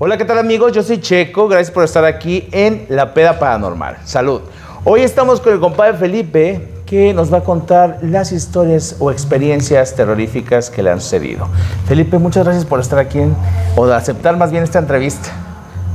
Hola, ¿qué tal amigos? Yo soy Checo, gracias por estar aquí en La Peda Paranormal. Salud. Hoy estamos con el compadre Felipe que nos va a contar las historias o experiencias terroríficas que le han sucedido. Felipe, muchas gracias por estar aquí en, o de aceptar más bien esta entrevista.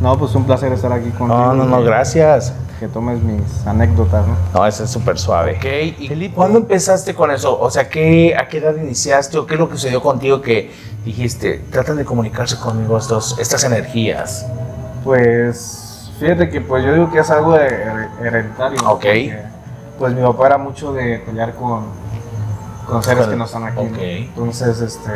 No, pues un placer estar aquí contigo. No, no, no, gracias. Que tomes mis anécdotas, ¿no? No, eso es súper suave. Ok, y Felipe, ¿cuándo empezaste con eso? O sea, ¿qué, ¿a qué edad iniciaste o qué es lo que sucedió contigo que dijiste, tratan de comunicarse conmigo estos, estas energías? Pues fíjate que pues yo digo que es algo de her- hereditario. ¿no? Ok. Porque, pues mi papá era mucho de pelear con, con seres que no están aquí. ¿no? ok. Entonces, este,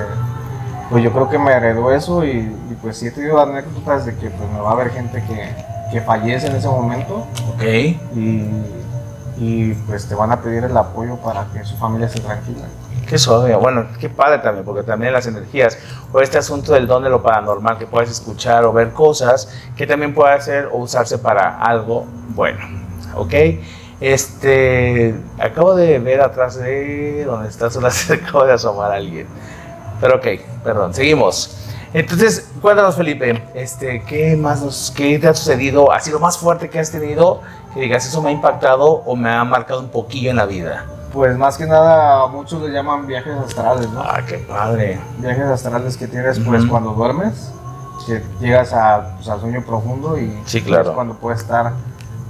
pues yo creo que me heredó eso y, y, pues sí he tenido anécdotas de que pues me va a haber gente que, que fallece en ese momento Ok. y, y pues te van a pedir el apoyo para que su familia se tranquila. Qué suave, bueno, qué padre también, porque también las energías, o este asunto del don de lo paranormal, que puedes escuchar o ver cosas que también puede hacer o usarse para algo bueno, ¿ok? Este, acabo de ver atrás de donde está, solo se acabo de asomar a alguien. Pero ok, perdón, seguimos. Entonces, cuéntanos Felipe, este, ¿qué más nos, qué te ha sucedido? ¿Ha sido más fuerte que has tenido? Que digas, eso me ha impactado o me ha marcado un poquillo en la vida. Pues más que nada muchos le llaman viajes astrales, ¿no? Ah, qué padre. viajes astrales que tienes pues Ujú. cuando duermes, que llegas a, pues, al sueño profundo y Sí, claro. es cuando puedes estar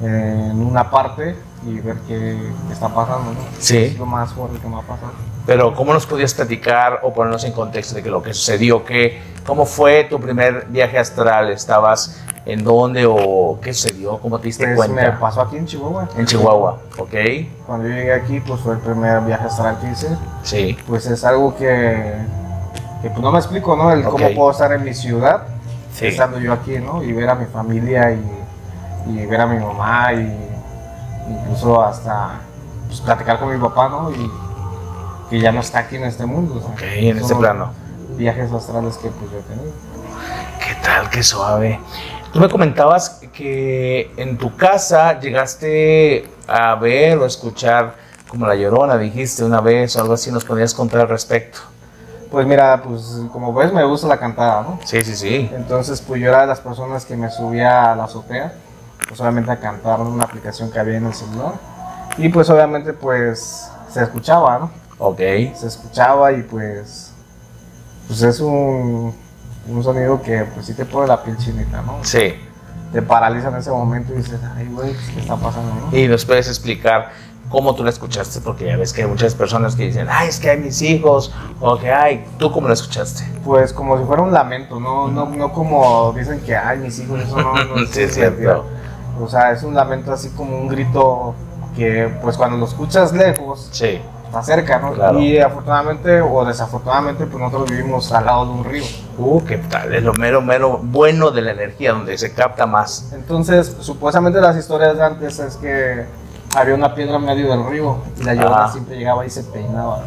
en una parte y ver qué, qué está pasando, ¿no? Sí. Es lo más fuerte que me ha pasado. Pero ¿cómo nos podías platicar o ponernos en contexto de que lo que sucedió? ¿Qué, ¿Cómo fue tu primer viaje astral? ¿Estabas en dónde o qué sucedió? ¿Cómo te diste Pues cuenta? me pasó aquí en Chihuahua. En Chihuahua, ¿ok? Cuando yo llegué aquí, pues fue el primer viaje astral que hice. Sí, Pues es algo que, que pues no me explico, ¿no? El cómo Ok. puedo estar en mi ciudad, sí. estando yo aquí, ¿no? Y ver a mi familia y, y ver a mi mamá y incluso hasta pues, platicar con mi papá, ¿no? Y que ya no está aquí en este mundo. o sea, Ok, en este plano. Viajes astrales que pues yo he tenido. ¿Qué tal? Qué suave. Tú me comentabas que en tu casa llegaste a ver o escuchar como la llorona, dijiste una vez o algo así, nos podías contar al respecto. Pues mira, pues como ves me gusta la cantada, ¿no? Sí, sí, sí. Entonces pues yo era de las personas que me subía a la azotea, pues obviamente a cantar una aplicación que había en el celular. Y pues obviamente pues se escuchaba, ¿no? Ok. se escuchaba y pues pues es un, un sonido que pues sí te pone la piel chinita, ¿no? Sí. Te paraliza en ese momento y dices, ay güey, pues, ¿qué está pasando? no?" Y nos puedes explicar cómo tú la escuchaste, porque ya ves que hay muchas personas que dicen, ay, es que hay mis hijos, o que, ay, ¿tú cómo la escuchaste? Pues como si fuera un lamento, no, no, no como dicen que ay mis hijos, eso no, no Sí, es cierto. O sea, es un lamento así como un grito que pues cuando lo escuchas lejos, Sí. está cerca, ¿no? Claro. Y afortunadamente o desafortunadamente pues nosotros vivimos al lado de un río. Uh, qué tal, es lo mero, mero bueno de la energía, donde se capta más. Entonces, supuestamente las historias de antes es que había una piedra en medio del río y la llorona Ajá. siempre llegaba y se peinaba.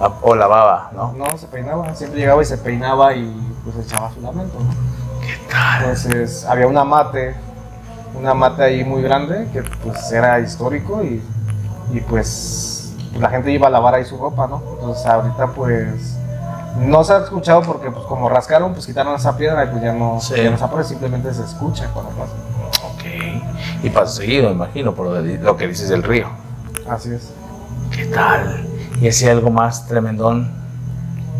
Ah, O la baba, ¿no? No, se peinaba, siempre llegaba y se peinaba y pues echaba su lamento. ¿no? ¿Qué tal? Entonces, había una mate, una mate ahí muy grande que pues era histórico y, y pues la gente iba a lavar ahí su ropa, ¿no? Entonces, ahorita pues no se ha escuchado porque pues como rascaron, pues quitaron esa piedra y pues ya no, Sí. ya no se aparece, simplemente se escucha cuando pasa. Ok. Y pasa seguido, imagino, por lo, de- lo que dices del río. Así es. ¿Qué tal? ¿Y así algo más tremendón?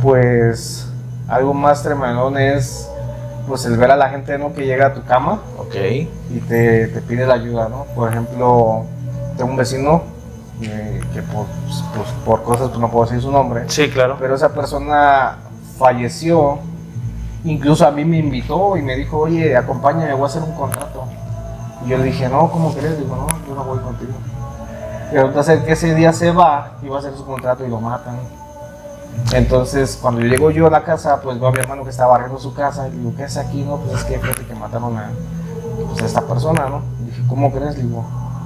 Pues algo más tremendo es pues el ver a la gente ¿no? que llega a tu cama Ok. y te, te pide la ayuda, ¿no? Por ejemplo, tengo un vecino eh, que por, pues, por cosas pues, no puedo decir su nombre, Sí, claro. pero esa persona falleció, incluso a mí me invitó y me dijo, oye, acompáñame, voy a hacer un contrato. Y yo le dije, no, ¿cómo crees? Digo, no, yo no voy contigo. Y resulta ser que ese día se va, iba a hacer su contrato y lo matan. Entonces, cuando llego yo a la casa, pues veo a mi hermano que estaba barriendo su casa y digo, ¿qué es aquí? No, pues es que fíjate que mataron a, pues, esta persona, ¿no? Dije, ¿cómo crees? Digo,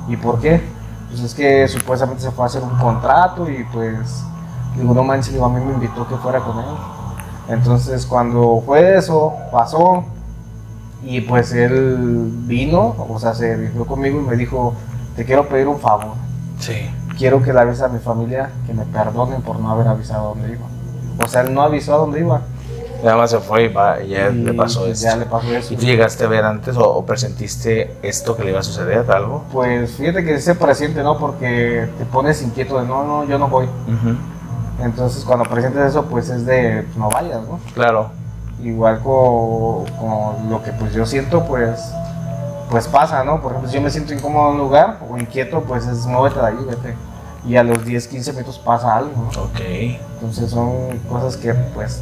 ¿y por qué? Pues es que supuestamente se fue a hacer un contrato y pues, digo, no manches, digo, a mí me invitó que fuera con él. Entonces, cuando fue eso, pasó y pues él vino, o sea, se dirigió conmigo y me dijo, te quiero pedir un favor Sí. Quiero que le avise a mi familia que me perdonen por no haber avisado a dónde iba. O sea, él no avisó a dónde iba. Nada más se fue y, va, y ya Y, le pasó eso. Ya le pasó eso. ¿Y tú llegaste a ver antes o, o presentiste esto que le iba a suceder, algo? Pues fíjate que se presiente, ¿no? Porque te pones inquieto de no, no, yo no voy. Ujú, Entonces cuando presentes eso, pues es de no vayas, ¿no? Claro. Igual con, con lo que pues yo siento, pues pues pasa, ¿no? Por ejemplo, si yo me siento incómodo en un lugar o inquieto, pues es muévete de ahí, vete. Y a los 10, 15 minutos pasa algo, ¿no? Ok, Entonces son cosas que pues,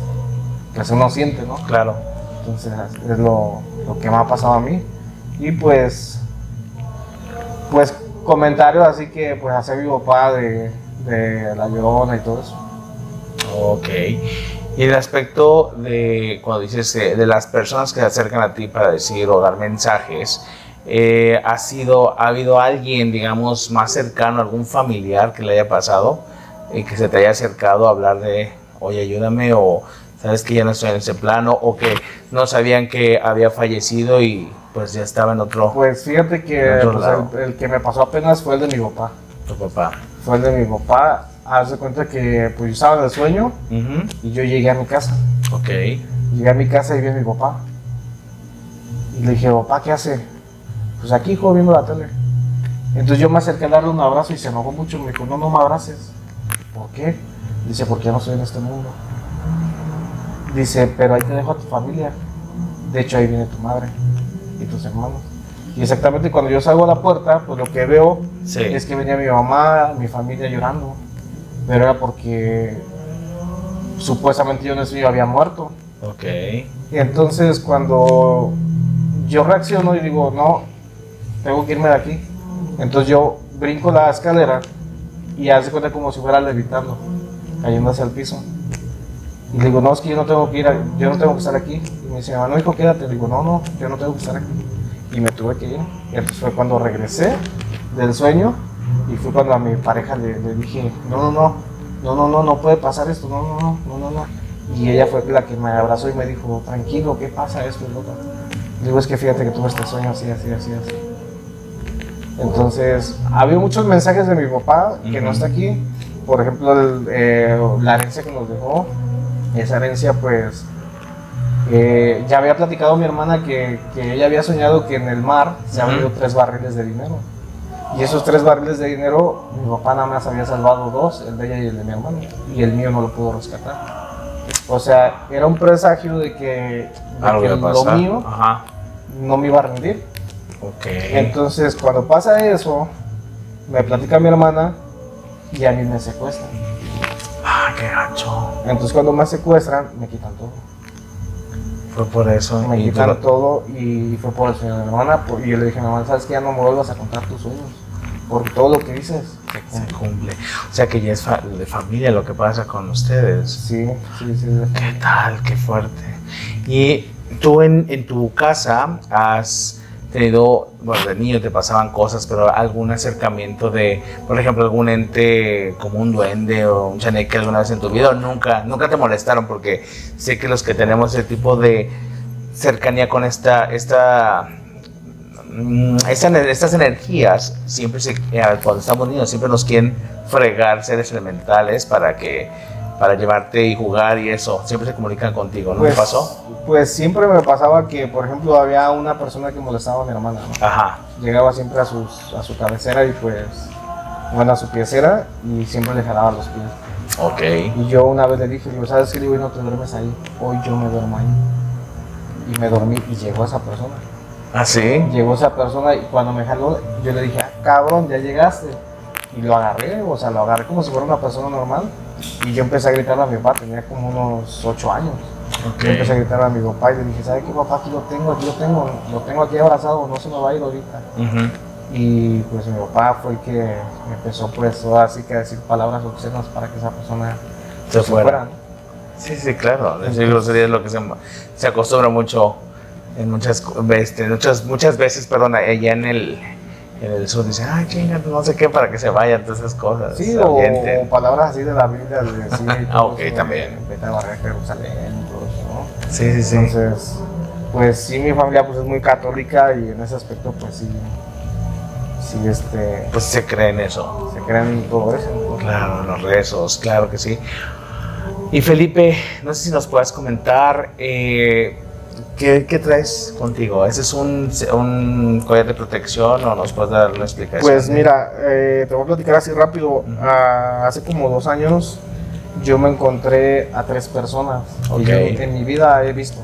pues uno siente, ¿no? claro. Entonces es lo, lo que me ha pasado a mí. Y pues, pues comentarios así que pues hace mi papá de, de la llorona y todo eso. Ok. Y el aspecto de cuando dices eh, de las personas que se acercan a ti para decir o dar mensajes, eh, ¿ha, sido, ¿ha habido alguien, digamos, más cercano, algún familiar que le haya pasado y que se te haya acercado a hablar de, oye, ayúdame o sabes que ya no estoy en ese plano o que no sabían que había fallecido y pues ya estaba en otro, Pues fíjate que pues, el, el que me pasó apenas fue el de mi papá. tu papá? Fue el de mi papá. Haz de cuenta que pues yo estaba el sueño Ujú, y yo llegué a mi casa. Ok. Llegué a mi casa y vi a mi papá. Y le dije, papá, ¿qué hace? Pues aquí, hijo, viendo la tele. Entonces yo me acerqué a darle un abrazo y se enojó mucho. Me dijo, no, no me abraces. ¿Por qué? Dice, porque ya no estoy en este mundo. Dice, pero ahí te dejo a tu familia. De hecho, ahí viene tu madre y tus hermanos. Y exactamente cuando yo salgo a la puerta, pues lo que veo Sí. es que venía mi mamá, mi familia llorando. Pero era porque supuestamente yo en ese día había muerto. Ok. Y entonces cuando yo reacciono y digo, no, tengo que irme de aquí. Entonces yo brinco la escalera y hace cuenta como si fuera levitando, cayendo hacia el piso. Y digo, no, es que yo no tengo que ir, yo no tengo que estar aquí. Y me dice, no, hijo, quédate. Le digo, no, no, yo no tengo que estar aquí. Y me tuve que ir. Y entonces fue cuando regresé del sueño y fue cuando a mi pareja le, dije, no, no, no, no, no, no, no puede pasar esto, no, no, no, no, no, no. Y ella fue la que me abrazó y me dijo, tranquilo, ¿qué pasa esto y lo otro? Le digo, es que fíjate que tuve este sueño así, así, así, así. Entonces, había muchos mensajes de mi papá que no está aquí. Por ejemplo, el, eh, la herencia que nos dejó, esa herencia pues eh, ya había platicado mi hermana que, que ella había soñado que en el mar se habían ido tres barriles de dinero. Y esos tres barriles de dinero, mi papá nada más había salvado dos, el de ella y el de mi hermano. Y el mío no lo pudo rescatar. O sea, era un presagio de que, de lo mío Ajá. no me iba a rendir. Ok. Entonces, cuando pasa eso, me platica mi hermana y a mí me secuestran. Ah, qué gacho. Entonces, cuando me secuestran, me quitan todo. Fue por eso. Me quitan lo- todo y fue por el sueño de mi hermana. por- Y yo le dije a mi hermana, ¿sabes qué? Ya no me vuelvas a contar tus sueños. Porque todo lo que dices se cumple. O sea que ya es fa- de familia lo que pasa con ustedes. Sí, sí, sí. sí. ¿Qué tal? Qué fuerte. Y tú en, en tu casa has tenido, bueno, de niño te pasaban cosas, pero algún acercamiento de, por ejemplo, algún ente como un duende o un chaneque alguna vez en tu vida, o nunca, nunca te molestaron, porque sé que los que tenemos ese tipo de cercanía con esta, esta mm, esta- estas energías siempre se, eh, cuando estamos niños siempre nos quieren fregar seres elementales para que para llevarte y jugar y eso siempre se comunican contigo ¿no Pues, pasó? Pues siempre me pasaba que, por ejemplo, había una persona que molestaba a mi hermana. ¿no? ajá Llegaba siempre a, sus, a su cabecera y pues, bueno, a su piecera y siempre le jalaba los pies. ok Y yo una vez le dije, ¿sabes qué? Le digo, "Hoy no te duermes ahí, hoy yo me duermo ahí. Y me dormí y llegó esa persona. ¿ah sí? Llegó esa persona y cuando me jaló, yo le dije, ah, cabrón, ya llegaste. Y lo agarré, o sea, lo agarré como si fuera una persona normal. Y yo empecé a gritarle a mi papá, tenía como unos 8 años. ok Yo empecé a gritarle a mi papá y le dije, ¿sabes qué papá? Aquí lo tengo, aquí lo tengo, lo tengo aquí abrazado, no se me va a ir ahorita. Ujú. Y pues mi papá fue el que empezó pues ahora sí que a decir palabras obscenas para que esa persona se fuera ¿no? sí sí claro decir grosería es lo que se, se acostumbra mucho en muchas veces muchas muchas veces perdón allá en el en el sur dicen ay chinga no sé qué para que se vayan todas esas cosas Sí, o, ahuyenten". o palabras así de la Biblia, de decir, Ah, ok, también. Vete a barrer Jerusalén todo eso, ¿no? sí sí sí Entonces, pues sí, mi familia pues es muy católica y en ese aspecto pues sí, sí, este, pues se cree en eso se creen en todo eso. ¿no? Claro, los rezos, claro que sí. Y Felipe, no sé si nos puedes comentar eh, ¿qué, qué traes contigo. ¿Ese es un, un collar de protección o nos puedes dar una explicación? Pues mira, eh, te voy a platicar así rápido. Ah, hace como dos años yo me encontré a tres personas Ok. que en mi vida he visto.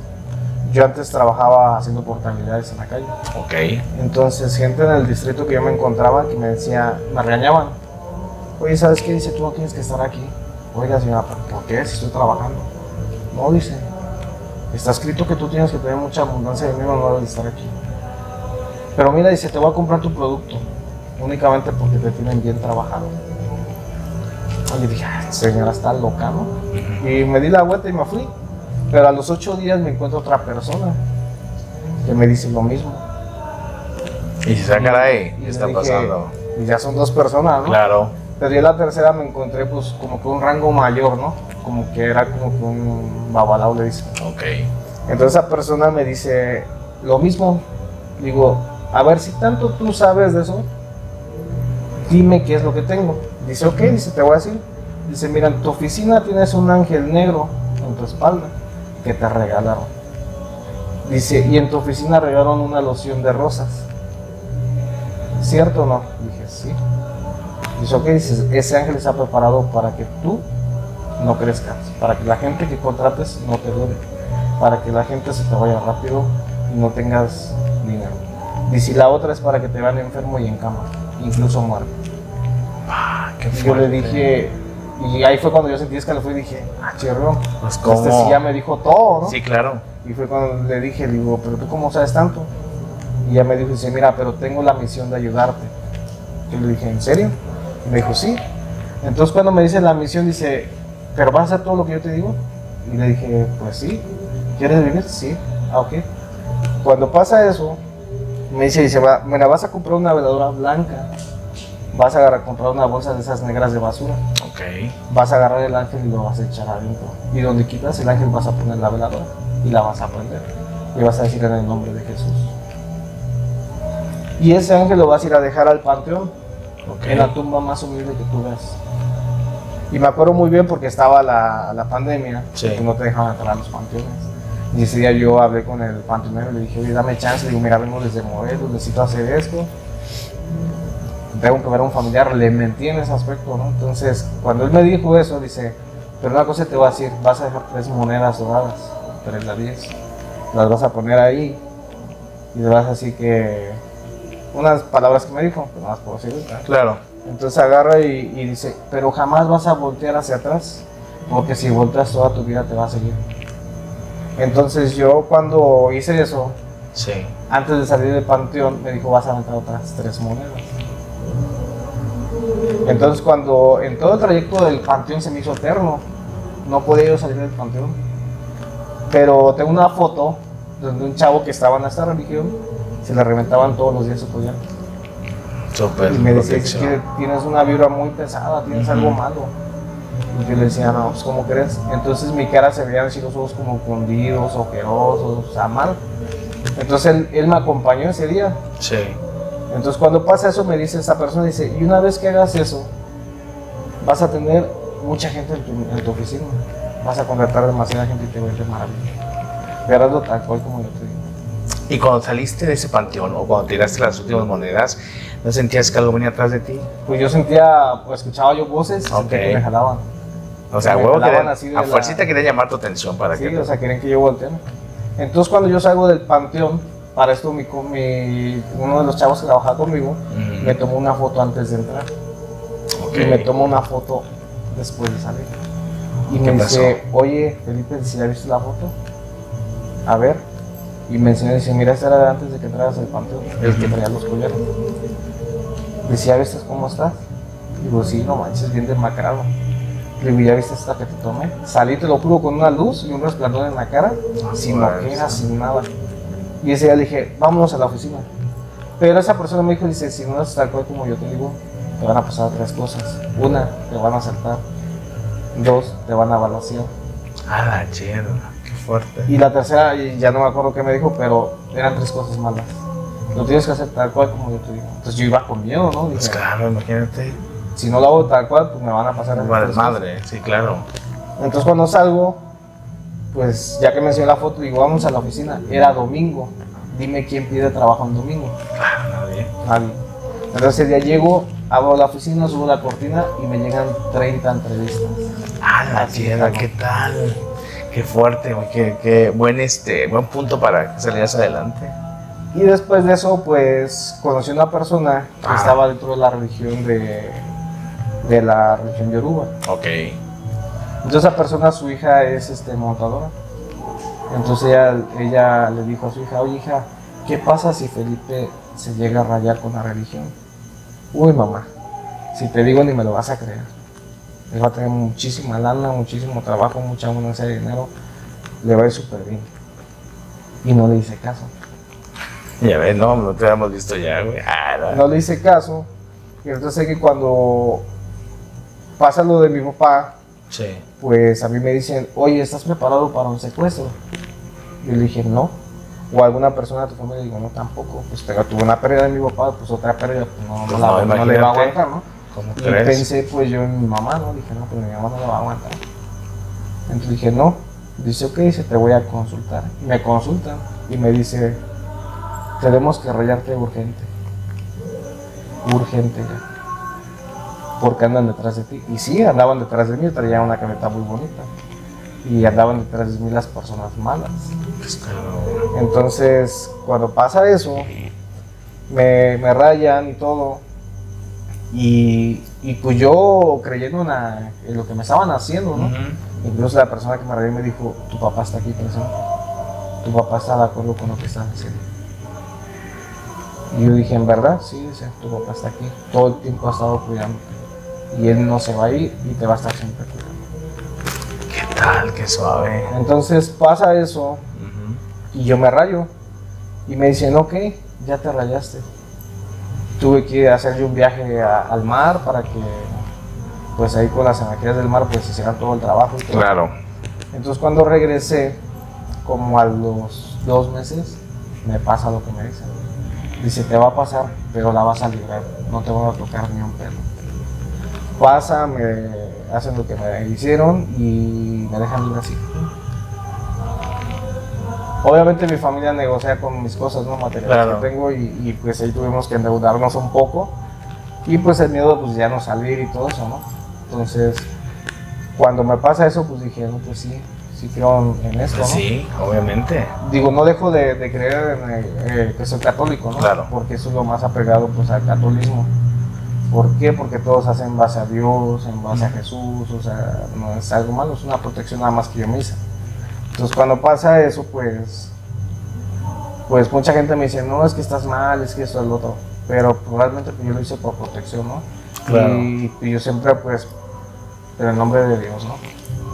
Yo antes trabajaba haciendo portabilidades en la calle. Ok, Entonces, gente en el distrito que yo me encontraba que me decía, me regañaban. Oye, ¿sabes qué? Dice, tú no tienes que estar aquí. Oiga, señora, ¿pero ¿por qué? Si estoy trabajando. No, dice, está escrito que tú tienes que tener mucha abundancia de dinero, no debes de estar aquí. Pero mira, dice, te voy a comprar tu producto, únicamente porque te tienen bien trabajado. Oye, dije, "Ah, señora, está loca, ¿no? Y me di la vuelta y me fui. Pero a los ocho días me encuentro otra persona que me dice lo mismo. y si saca ahí, Y ¿qué está dije, pasando? Y ya son dos personas, ¿no? Claro, Pero ya la tercera me encontré pues como que un rango mayor, ¿no? Como que era como que un babalao le dice. ok. Entonces esa persona me dice lo mismo. Digo, a ver, si tanto tú sabes de eso, dime qué es lo que tengo. Dice, ok, dice, te voy a decir. Dice, mira, en tu oficina tienes un ángel negro en tu espalda que te regalaron. Dice, y en tu oficina regalaron una loción de rosas. ¿Cierto o no? Dije, sí. Dice, ok, dice, ese ángel está preparado para que tú no crezcas, para que la gente que contrates no te duele, para que la gente se te vaya rápido y no tengas dinero. Dice, la otra es para que te vean enfermo y en cama, incluso muerto. Ah, qué yo le dije, y ahí fue cuando yo sentí escalofrío y dije, ah, chirro, Pues, este sí ya me dijo todo, ¿no? Sí, claro. Y fue cuando le dije, digo, pero tú cómo sabes tanto? Y ella me dijo, dice, mira, pero tengo la misión de ayudarte. Yo le dije, ¿en serio? Me dijo, sí. Entonces cuando me dice la misión, dice, ¿pero vas a hacer todo lo que yo te digo? Y le dije, pues sí. ¿Quieres vivir? Sí. Ah, ok. Cuando pasa eso, me dice, dice, mira, vas a comprar una veladora blanca. Vas a agarrar, comprar una bolsa de esas negras de basura. Ok. Vas a agarrar el ángel y lo vas a echar adentro. Y donde quitas el ángel vas a poner la veladora y la vas a prender. Y vas a decir en el nombre de Jesús. Y ese ángel lo vas a ir a dejar al panteón, En la tumba más humilde que tú ves. Y me acuerdo muy bien porque estaba la, la pandemia, Sí. que no te dejaban entrar a los panteones. Y ese día yo hablé con el panteonero y le dije, oye, dame chance. Le digo, mira, vengo desde Morelos, necesito hacer esto. Tengo que ver a un familiar. Le mentí en ese aspecto, ¿no? Entonces, cuando él me dijo eso, dice, pero una cosa te voy a decir, vas a dejar tres monedas doradas, tres la diez. Las vas a poner ahí y le vas a decir que... Unas palabras que me dijo, pero no las puedo decir. Claro. Entonces agarra y, y dice, pero jamás vas a voltear hacia atrás, porque si volteas toda tu vida te va a seguir. Entonces yo cuando hice eso, Sí. antes de salir del panteón, me dijo, vas a aventar otras tres monedas. Entonces cuando en todo el trayecto del panteón se me hizo eterno, no podía yo salir del panteón. Pero tengo una foto donde un chavo que estaba en esta religión, se le reventaban todos los días su collar. Súper. Y me decía, es que tienes una vibra muy pesada, tienes algo malo. Y yo le decía, no, pues ¿cómo crees? Entonces mi cara se veían así los ojos como fundidos, ojerosos, o sea, mal. Entonces él, él me acompañó ese día. Sí. Entonces cuando pasa eso me dice esta persona, dice, y una vez que hagas eso, vas a tener mucha gente en tu, en tu oficina. Vas a contratar demasiada gente y te va a ir de maravilla. Verás lo tal cual como yo te digo. Y cuando saliste de ese panteón o cuando tiraste las últimas monedas, ¿no sentías que algo venía atrás de ti? Pues yo sentía, pues escuchaba yo voces y sentía Ok. que me jalaban. O sea, huevo de a la- fuercita quería llamar tu atención para Sí, que... o sea, quieren que yo voltee. Entonces cuando yo salgo del panteón, para esto mi, mi- uno de los chavos que trabajaba conmigo Mm, me tomó una foto antes de entrar ok. y me tomó una foto después de salir. Y ¿Qué me pasó? dice, oye, Felipe, ¿si ya viste la foto? A ver. Y me enseñó, dice, mira, esta era antes de que entraras al panteón, el que traía los collares. Dice, ¿ya viste cómo estás? Digo, sí, no manches, bien demacrado. Le digo, ¿ya viste esta que te tomé? Salí, te lo juro, con una luz y un resplandor en la cara, sin pues. ojeras, sin nada. Y ese día le dije, vámonos a la oficina. Pero esa persona me dijo, dice, si no es tal cual como yo te digo, te van a pasar tres cosas. Una, te van a asaltar. Dos, te van a balasear. Ah, la qué fuerte. Y la tercera, ya no me acuerdo qué me dijo, pero eran tres cosas malas. Lo tienes que hacer tal cual como yo te digo. Entonces yo iba con miedo, ¿no? Pues Dije, claro, imagínate. si no lo hago tal cual, pues me van a pasar tres cosas. desmadre, sí, claro. Entonces cuando salgo, pues ya que me enseñó la foto, digo, vamos a la oficina. Era domingo. Dime quién pide trabajo en domingo. Nadie. Nadie. Entonces ese día llego, abro la oficina, subo la cortina y me llegan 30 entrevistas. Ah, la tierra, ¿qué tal? Qué fuerte, güey, qué, qué buen, este, buen punto para que salieras adelante. Y después de eso, pues conocí a una persona que Ah. estaba dentro de la religión de, de la religión yoruba. Ok. Entonces esa persona, su hija es este, montadora. Entonces ella, ella le dijo a su hija, oye hija, ¿qué pasa si Felipe se llega a rayar con la religión? Uy mamá, si te digo ni me lo vas a creer. Él va a tener muchísima lana, muchísimo trabajo, mucha ganancia de dinero, le va a ir súper bien. Y no le hice caso. Ya ves, no, no te habíamos visto ya, güey. Ah, no. No le hice caso. Y entonces sé que cuando pasa lo de mi papá, Sí. pues a mí me dicen, oye, ¿estás preparado para un secuestro? Yo le dije, no. O alguna persona de tu familia, digo, no, tampoco. Pues pero tuve una pérdida de mi papá, pues otra pérdida, pues no, no Pues la- no, le va a aguantar, ¿no? ¿Cómo Y crees? pensé, pues yo en mi mamá, ¿no? Dije, no, pues mi mamá no la va a aguantar. Entonces dije, no. Dice, ok, dice, te voy a consultar. Y me consultan y me dice, tenemos que rayarte urgente. Urgente ya. Porque andan detrás de ti. Y sí, andaban detrás de mí, traían una camioneta muy bonita. Y andaban detrás de mí las personas malas. Entonces, cuando pasa eso, me, me rayan y todo. Y, y pues yo creyendo en, la- en lo que me estaban haciendo, ¿no? Incluso la persona que me rayó me dijo, tu papá está aquí presente. Tu papá está de acuerdo con lo que estás haciendo. Y yo dije, en verdad, sí, dice, tu papá está aquí. Todo el tiempo ha estado cuidándote. Y él no se va a ir y te va a estar siempre cuidando. ¿Qué tal? Qué suave. Entonces pasa eso. Y yo me rayo. Y me dicen, ok, ya te rayaste. Tuve que hacer yo un viaje a- al mar para que, pues ahí con las energías del mar, pues hicieran todo el trabajo. y todo. Claro. Entonces cuando regresé, como a los dos meses, me pasa lo que me dicen. Dice, te va a pasar, pero la vas a librar. No te van a tocar ni un pelo. Pasa, me hacen lo que me hicieron y me dejan libre así. Obviamente mi familia negocia con mis cosas, ¿no? Materiales Claro. que tengo y, y, pues ahí tuvimos que endeudarnos un poco. Y pues el miedo pues ya no salir y todo eso, ¿no? Entonces, cuando me pasa eso, pues dije, no, pues sí, sí creo en, esto, ¿no? Sí, obviamente. Digo, no dejo de, de creer en eh, eh, que soy católico, ¿no? Claro. Porque eso es lo más apegado pues al catolicismo. ¿Por qué? Porque todos hacen en base a Dios, en base a Jesús, o sea, no es algo malo, es una protección nada más que yo me hice. Entonces cuando pasa eso, pues, pues mucha gente me dice, no, es que estás mal, es que esto es lo otro. Pero probablemente pues, yo lo hice por protección, ¿no? Claro. Y, y yo siempre, pues, en el nombre de Dios, ¿no?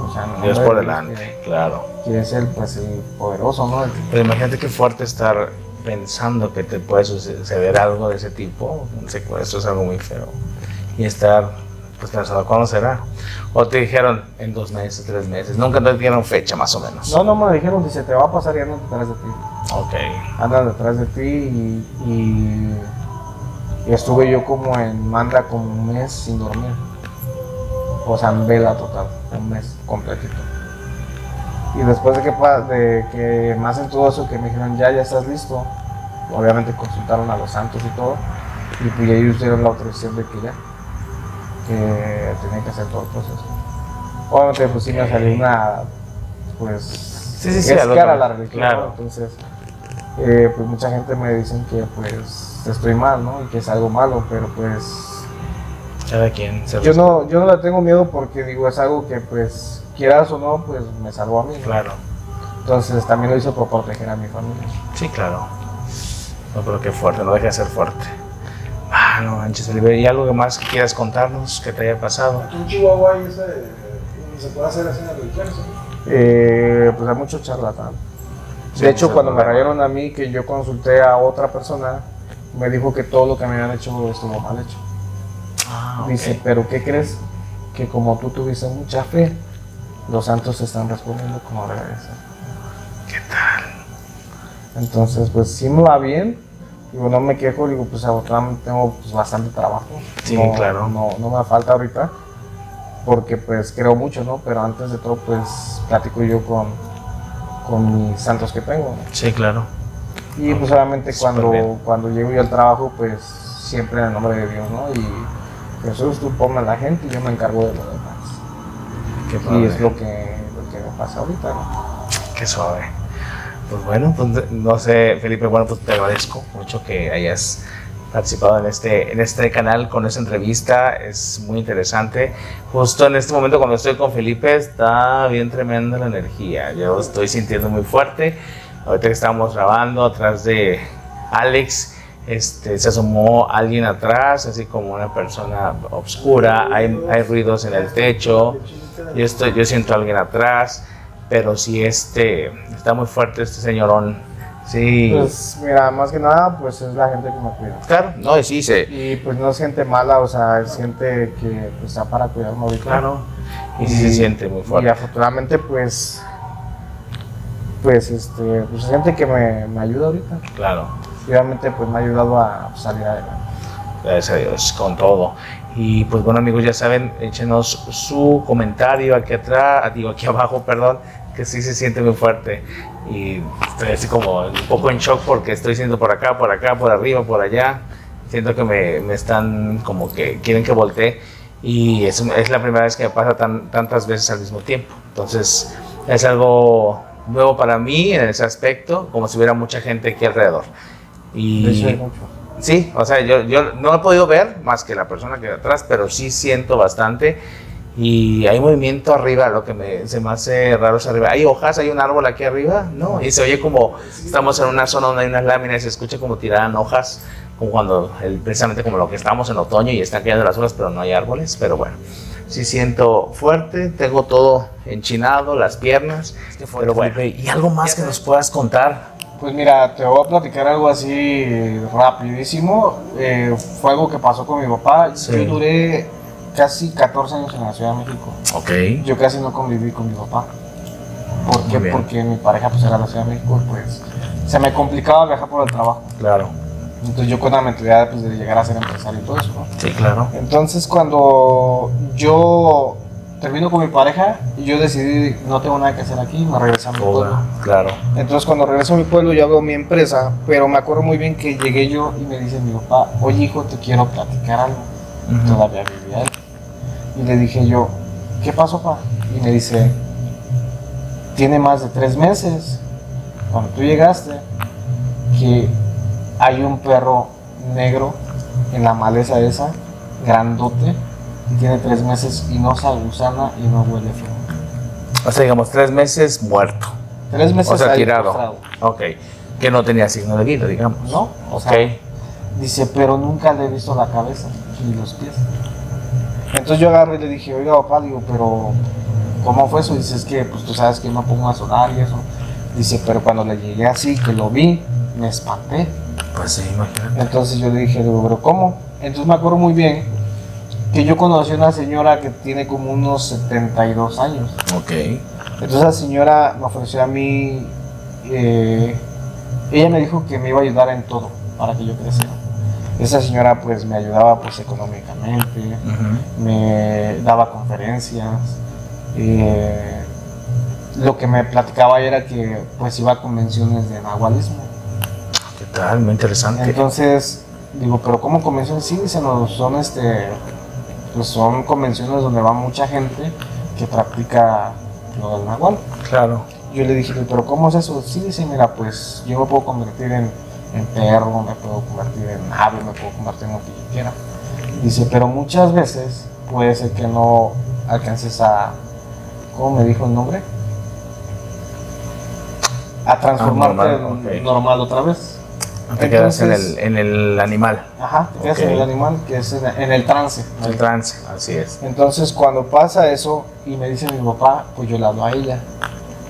O sea, Dios por de delante, que- claro. que es el, pues, el poderoso, ¿no? El- Pero imagínate qué fuerte estar pensando que te puede suceder algo de ese tipo. Un secuestro es algo muy feo. Y estar pues pensando, ¿cuándo será? O te dijeron en dos meses, tres meses. Nunca te dieron fecha, más o menos. No, no me dijeron, dice, te va a pasar y andan detrás de ti. Ok. Andan detrás de ti y, y- y estuve yo como en manda como un mes sin dormir. O sea, en vela total, un mes completito. Y después de que, de que me hacen todo eso, que me dijeron, ya, ya estás listo. Obviamente consultaron a los santos y todo. Y pues ya ellos dieron la autorización de que ya, que tenía que hacer todo el proceso. Obviamente pues sí me salió una, pues, Sí, sí, sí, es cara la religión. Claro. Entonces, eh, pues mucha gente me dicen que pues estoy mal, ¿no? Y que es algo malo, pero pues Cada quien se yo no, yo no le tengo miedo porque digo, es algo que pues quieras o no, pues me salvó a mí. ¿no? Claro. Entonces también lo hice por proteger a mi familia. Sí, claro. No, pero qué fuerte, no deja de ser fuerte. Ah, no manches, Oliver. ¿Y algo más que quieras contarnos que te haya pasado? En Chihuahua hay ese, se puede hacer así en la religión, ¿sí? Eh, pues hay mucho charlatán. Sí, De hecho, cuando me rayaron a mí, que yo consulté a otra persona, me dijo que todo lo que me habían hecho estuvo mal hecho. Ah, Dice, pero ¿qué crees? Que como tú tuviste mucha fe, los santos te están respondiendo como ser. ¿Qué tal? Entonces, pues sí me va bien. Digo, no me quejo, digo, pues afortunadamente tengo pues, bastante trabajo. Sí, No- claro. No, no me falta ahorita. porque pues creo mucho, ¿no? Pero antes de todo pues platico yo con, con mis santos que tengo. ¿no? Sí, claro. Y pues obviamente cuando, bien. cuando llego yo al trabajo pues siempre en el nombre de Dios, ¿no? Y Jesús tú ponme a la gente y yo me encargo de lo demás. Qué Y padre. es lo que, lo que me pasa ahorita, ¿no? Qué suave. Pues bueno, pues no sé, Felipe, bueno, pues te agradezco mucho que hayas participado en este, en este canal con esta entrevista. Es muy interesante. Justo en este momento cuando estoy con Felipe está bien tremenda la energía. Yo estoy sintiendo muy fuerte. Ahorita que estamos grabando atrás de Alex, este, se asomó alguien atrás, así como una persona oscura. Hay, hay ruidos en el techo. Yo, estoy, yo siento a alguien atrás, pero sí este, está muy fuerte este señorón. Sí, Pues mira, más que nada pues es la gente que me cuida. claro, no, y sí, se, Y pues no es gente mala, o sea, es gente que pues, está para cuidarme ahorita. claro, y sí se siente muy Y fuerte. afortunadamente pues, pues este, pues es gente que me, me ayuda ahorita. Claro, Y obviamente pues me ha ayudado a salir adelante. gracias a Dios, con todo. Y pues bueno amigos, ya saben, échenos su comentario aquí atrás, digo aquí abajo, perdón, que sí se siente muy fuerte. Y estoy así como un poco en shock porque estoy siendo por acá, por acá, por arriba, por allá. Siento que me, me están como que quieren que voltee. Y es, es la primera vez que me pasa tan, tantas veces al mismo tiempo. Entonces es algo nuevo para mí en ese aspecto, como si hubiera mucha gente aquí alrededor. Y, hay mucho. Sí, o sea, yo, yo no he podido ver más que la persona que hay atrás, pero sí siento bastante. Y hay movimiento arriba, lo que me, se me hace raro es arriba. Hay hojas, hay un árbol aquí arriba, ¿no? Y se oye como, estamos en una zona donde hay unas láminas y se escucha como tiraran hojas, como cuando, el- precisamente como lo que estamos en otoño y están cayendo las hojas, pero no hay árboles. Pero bueno, sí siento fuerte, tengo todo enchinado, las piernas. Pero bueno, ¿y algo más que nos puedas contar? Pues mira, te voy a platicar algo así rapidísimo. Eh, fue algo que pasó con mi papá. Sí. Yo duré casi 14 años en la Ciudad de México. Ok. Yo casi no conviví con mi papá. ¿Por qué? Porque mi pareja pues era de la Ciudad de México y pues se me complicaba viajar por el trabajo. Claro. Entonces yo con la mentalidad pues, de llegar a ser empresario y todo eso, ¿no? Sí, claro. Entonces cuando yo termino con mi pareja, yo decidí no tengo nada que hacer aquí, me regresé a mi pueblo. Claro. Entonces cuando regreso a mi pueblo yo veo mi empresa, pero me acuerdo muy bien que llegué yo y me dice mi papá, oye hijo, te quiero platicar algo. Ujú. Todavía vivía él. Y le dije yo, ¿qué pasó pa? Y me dice, tiene más de tres meses, cuando tú llegaste, que hay un perro negro en la maleza esa, grandote, y tiene tres meses y no se agusana y no huele feo. O sea, digamos, tres meses muerto. Tres meses O sea, tirado. Ok. Que no tenía signo de vida, digamos. ¿No? O Ok. sea, Dice, pero nunca le he visto la cabeza ni los pies. Entonces yo agarré y le dije, oiga, papá, digo, pero ¿cómo fue eso? Dice, es que pues tú sabes que me pongo a sonar y eso. Dice, pero cuando le llegué así, que lo vi, me espanté. Pues sí, imagínate. Entonces yo le dije, digo, pero ¿cómo? Entonces me acuerdo muy bien que yo conocí a una señora que tiene como unos 72 años. Ok. Entonces la señora me ofreció a mí, eh, ella me dijo que me iba a ayudar en todo para que yo creciera. Esa señora pues me ayudaba pues económicamente, me daba conferencias, eh, lo que me platicaba era que pues iba a convenciones de nahualismo. ¿Qué tal? Muy interesante. Entonces, digo, pero ¿cómo convenciones? Sí, dicen, no, son este, pues son convenciones donde va mucha gente que practica lo del nahual. Claro. Yo le dije, pero ¿cómo es eso? Sí, dice, mira, pues yo me puedo convertir en, en perro, me puedo convertir en ave, me puedo convertir en lo que yo quiera. Dice, pero muchas veces puede ser que no alcances a, ¿cómo me dijo el nombre? A transformarte Ah, normal, en normal otra vez. Te quedas en el, en el animal. Ajá, te quedas en el animal, que es en, en el trance. El trance. Así es. Entonces, cuando pasa eso y me dice mi papá, pues yo le hablo a ella.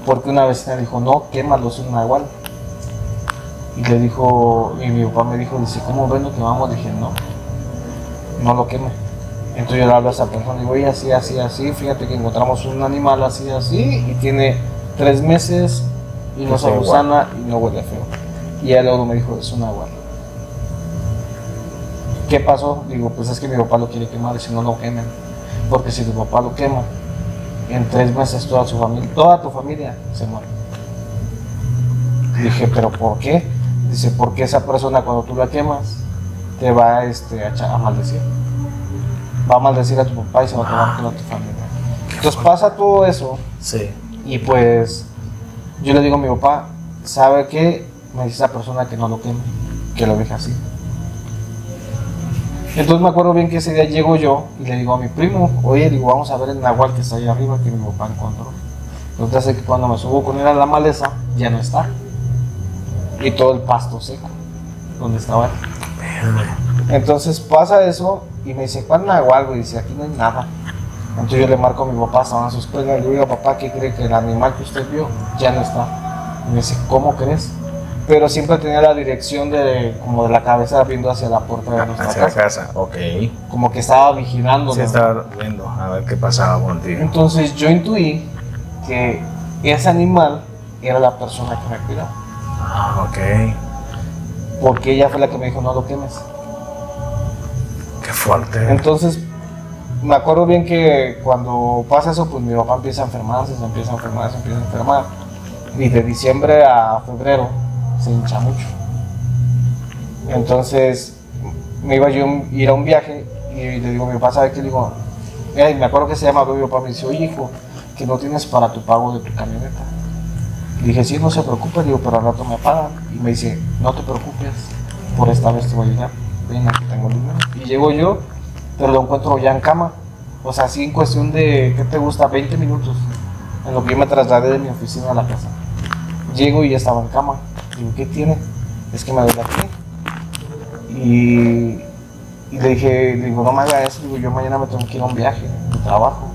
Porque una vecina dijo, no, quémalo, es un nahual. Y le dijo, y mi papá me dijo, dice, ¿cómo ven lo quemamos? Dije, no, no lo queme. Entonces yo le hablo a esa persona y digo, oye, así, así, así, fíjate que encontramos un animal así, así, y tiene tres meses y no se sea gusana y no huele feo. Y él luego me dijo, es un nahual. ¿Qué pasó? Digo, pues es que mi papá lo quiere quemar y si no lo quemen. porque si tu papá lo quema, en tres meses toda su familia, toda tu familia se muere. Dije, pero ¿por qué? Dice, porque esa persona cuando tú la quemas te va este, a, maldecir. Va a maldecir a tu papá y se va a quemar toda tu familia. Entonces pasa todo eso Sí. y pues yo le digo a mi papá, ¿sabe qué? Me dice esa persona que no lo queme, que lo deje así. Entonces me acuerdo bien que ese día llego yo y le digo a mi primo, oye, digo, vamos a ver el nahual que está ahí arriba que mi papá encontró. Entonces que cuando me subo con él a la maleza, ya no está. Y todo el pasto seco, donde estaba él. Entonces pasa eso y me dice, ¿cuál nahual? güey?" dice, aquí no hay nada. Entonces yo le marco a mi papá, estaba en su escuela, y le digo, papá, ¿qué cree que el animal que usted vio ya no está? Y me dice, ¿cómo crees? Pero siempre tenía la dirección de, como de la cabeza viendo hacia la puerta de nuestra Hacia la casa. casa. Ok. Como que estaba vigilando. Sí, estaba viendo a ver qué pasaba contigo. Entonces yo intuí que ese animal era la persona que me cuidaba. Ah, ok. Porque ella fue la que me dijo, no lo quemes. Qué fuerte. Entonces, me acuerdo bien que cuando pasa eso, pues mi papá empieza a enfermarse, se empieza a enfermar, se empieza a enfermar. Y de diciembre a febrero se hincha mucho. Entonces, me iba yo a ir a un viaje y le digo a mi papá, ¿sabe qué? Le digo, "Ey", me acuerdo que se llama mi papá, me dice, oye hijo, que no tienes para tu pago de tu camioneta. Dije, sí, no se preocupe, digo, pero al rato me pagan. Y me dice, no te preocupes, por esta vez te voy a ayudar. Ven, aquí tengo el dinero. Y llego yo, pero lo encuentro ya en cama. O sea, así en cuestión de, ¿qué te gusta? 20 minutos. En lo que yo me trasladé de mi oficina a la casa. Llego y ya estaba en cama. Digo, ¿qué tiene? Es que me aquí. Y, y le dije, digo, no me haga eso. Digo, yo mañana me tengo que ir a un viaje de trabajo.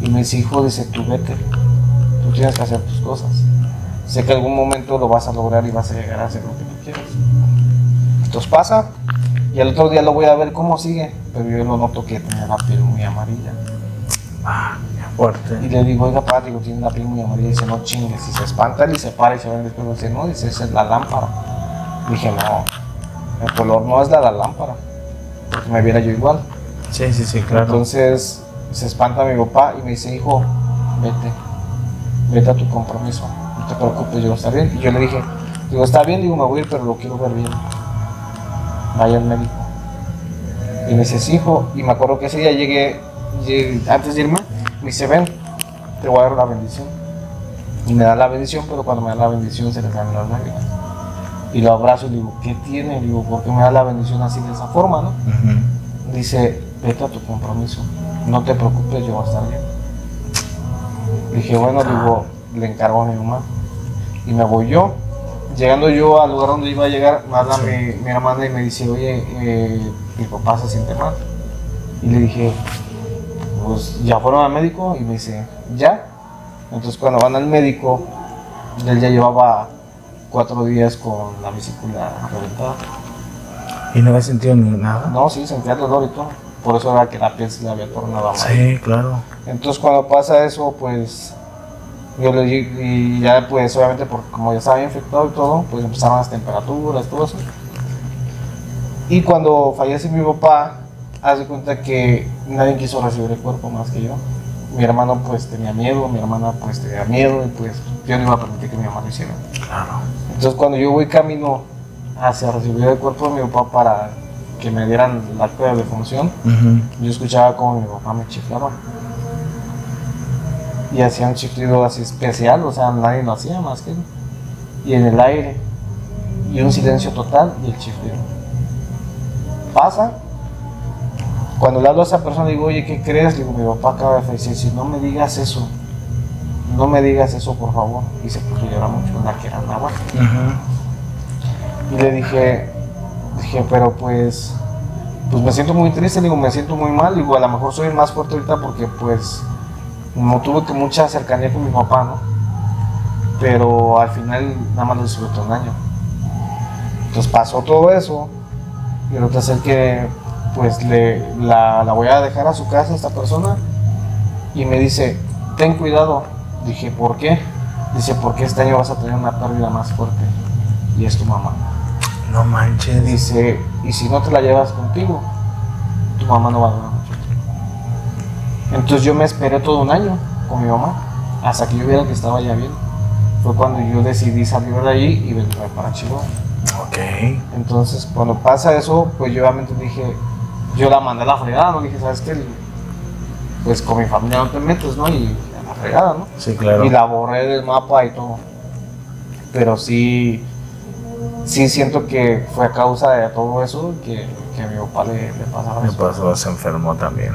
Y me dice, hijo, dice, tú vete. Tú tienes que hacer tus cosas. Sé que algún momento lo vas a lograr y vas a llegar a hacer lo que tú quieras. Entonces pasa, y al otro día lo voy a ver cómo sigue, pero yo lo noto que tiene la piel muy amarilla. Ah, fuerte. Y le digo, oiga, padre, digo, tiene la piel muy amarilla. Y dice, no chingues. Y se espanta y se para y se el espejo. Dice, no, dice, esa es la lámpara. Dije, no, el color no es la de la lámpara. Porque me viera yo igual. Sí, sí, sí, claro. Entonces se espanta mi papá y me dice, hijo, vete, vete a tu compromiso, te preocupes, yo está bien. Y yo le dije, digo, está bien, digo, me voy a ir, pero lo quiero ver bien. Vaya al médico. Y me dice, sí, hijo, y me acuerdo que ese día llegué, llegué- antes de irme, me dice, ven, te voy a dar una bendición. Y me da la bendición, pero cuando me da la bendición se le salen las lágrimas. Y lo abrazo y le digo, ¿qué tiene? Le digo, ¿por qué me da la bendición así de esa forma, no? Dice, vete a tu compromiso, no te preocupes, yo voy a estar bien. Dije, bueno, digo, le encargo a mi mamá. Y me voy yo. Llegando yo al lugar donde iba a llegar, me habla mi, mi hermana y me dice, oye, eh, mi papá se siente mal. Y le dije, pues ya fueron al médico y me dice, ya. Entonces cuando van al médico, él ya llevaba cuatro días con la vesícula reventada. ¿Y no había sentido ni nada? No, sí, sentía dolor y todo. Por eso era que la piel se le había tornado amarilla. Sí, claro. Entonces cuando pasa eso, pues yo le y ya pues obviamente porque como ya estaba infectado y todo, pues empezaron las temperaturas, todo eso. Y cuando fallece mi papá, hace cuenta que nadie quiso recibir el cuerpo más que yo. Mi hermano pues tenía miedo, mi hermana pues tenía miedo y pues yo no iba a permitir que mi mamá lo hiciera. Claro. Entonces cuando yo voy camino hacia recibir el cuerpo de mi papá para que me dieran el acta de defunción, yo escuchaba como mi papá me chiflaba. Y hacía un chiflido así especial, o sea, nadie lo hacía más que él. Y en el aire. Y un silencio total y el chiflido. Pasa. Cuando le hablo a esa persona, digo, oye, ¿qué crees? Digo, mi papá acaba de fallecer. Si no me digas eso, no me digas eso, por favor. Y se puso a llorar mucho, la que era náhuatl. Ujú. Y le dije, dije, pero pues, pues me siento muy triste, digo, me siento muy mal, digo, a lo mejor soy más fuerte ahorita porque pues no tuve que mucha cercanía con mi papá, ¿no? Pero al final nada más le disfruté un año. Entonces pasó todo eso y resulta ser que pues le, la, la voy a dejar a su casa esta persona y me dice, ten cuidado. Dije, ¿por qué? Dice, porque este año vas a tener una pérdida más fuerte y es tu mamá. No manches. Dice, y si no te la llevas contigo, tu mamá no va a durar. Entonces yo me esperé todo un año con mi mamá, hasta que yo viera que estaba ya bien. Fue cuando yo decidí salir de allí y venir para Chihuahua. Ok. Entonces, cuando pasa eso, pues yo obviamente dije, yo la mandé a la fregada, ¿no? Dije, ¿sabes qué? Pues con mi familia no te metes, ¿no? Y a la fregada, ¿no? Sí, claro. Y la borré del mapa y todo. Pero sí, sí siento que fue a causa de todo eso que, que a mi papá le, le pasaba Me eso. pasó, se enfermó también.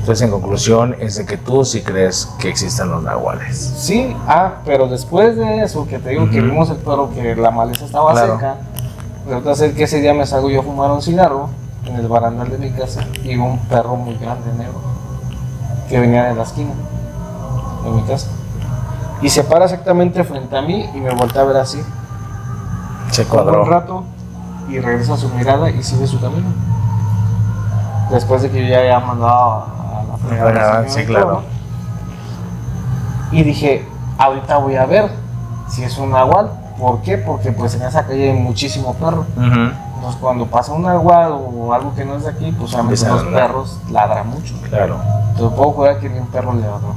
Entonces, en conclusión, es de que tú sí crees que existen los nahuales. Sí, ah, pero después de eso, que te digo que vimos el perro, que la maleza estaba Claro. seca, resulta ser que ese día me salgo yo a fumar un cigarro en el barandal de mi casa y un perro muy grande, negro, que venía de la esquina de mi casa. Y se para exactamente frente a mí y me voltea a ver así. Se un cuadró. rato y regresa su mirada y sigue su camino. Después de que yo ya había mandado a la fregada sí, y claro. Y dije, ahorita voy a ver si es un nahual. ¿Por qué? Porque pues en esa calle hay muchísimo perro. Entonces cuando pasa un nahual o algo que no es de aquí, pues a los ladrar. perros ladran mucho. Claro. Entonces puedo jurar que ni un perro le ladró.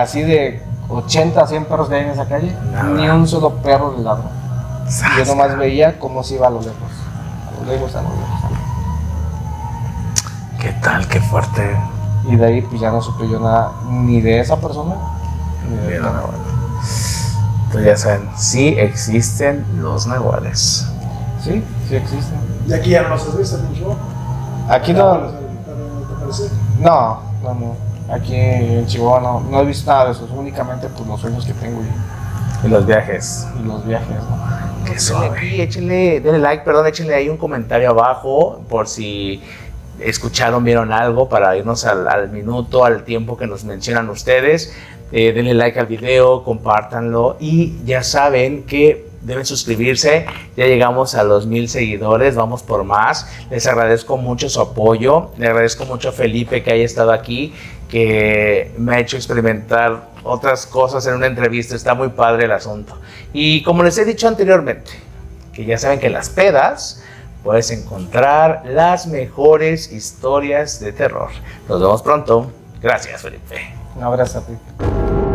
Así de 80 a 100 perros que hay en esa calle, Nada. ni un solo perro le ladró. Yo nomás veía cómo se iba a lo lejos. A lo lejos, a lo lejos. ¿Qué tal? Qué fuerte. Y de ahí pues ya no supe yo nada ni de esa persona. Ni de otra. nahual. Entonces ya saben, sí existen los nahuales. Sí, sí existen. Y aquí ya no los has visto mucho. Aquí no. no, no, no. Aquí en Chihuahua no, no he visto nada de eso. Únicamente pues los sueños que tengo y, Y los viajes. y los viajes, ¿no? Qué suave. Aquí, échenle, denle like, perdón, échenle ahí un comentario abajo por si escucharon, vieron algo para irnos al, al minuto, al tiempo que nos mencionan ustedes. Eh, denle like al video, compártanlo y ya saben que deben suscribirse. Ya llegamos a los mil seguidores, vamos por más. Les agradezco mucho su apoyo. Le agradezco mucho a Felipe que haya estado aquí, que me ha hecho experimentar otras cosas en una entrevista. Está muy padre el asunto. Y como les he dicho anteriormente, que ya saben que en las pedas puedes encontrar las mejores historias de terror. Nos vemos pronto. Gracias, Felipe. Un abrazo a.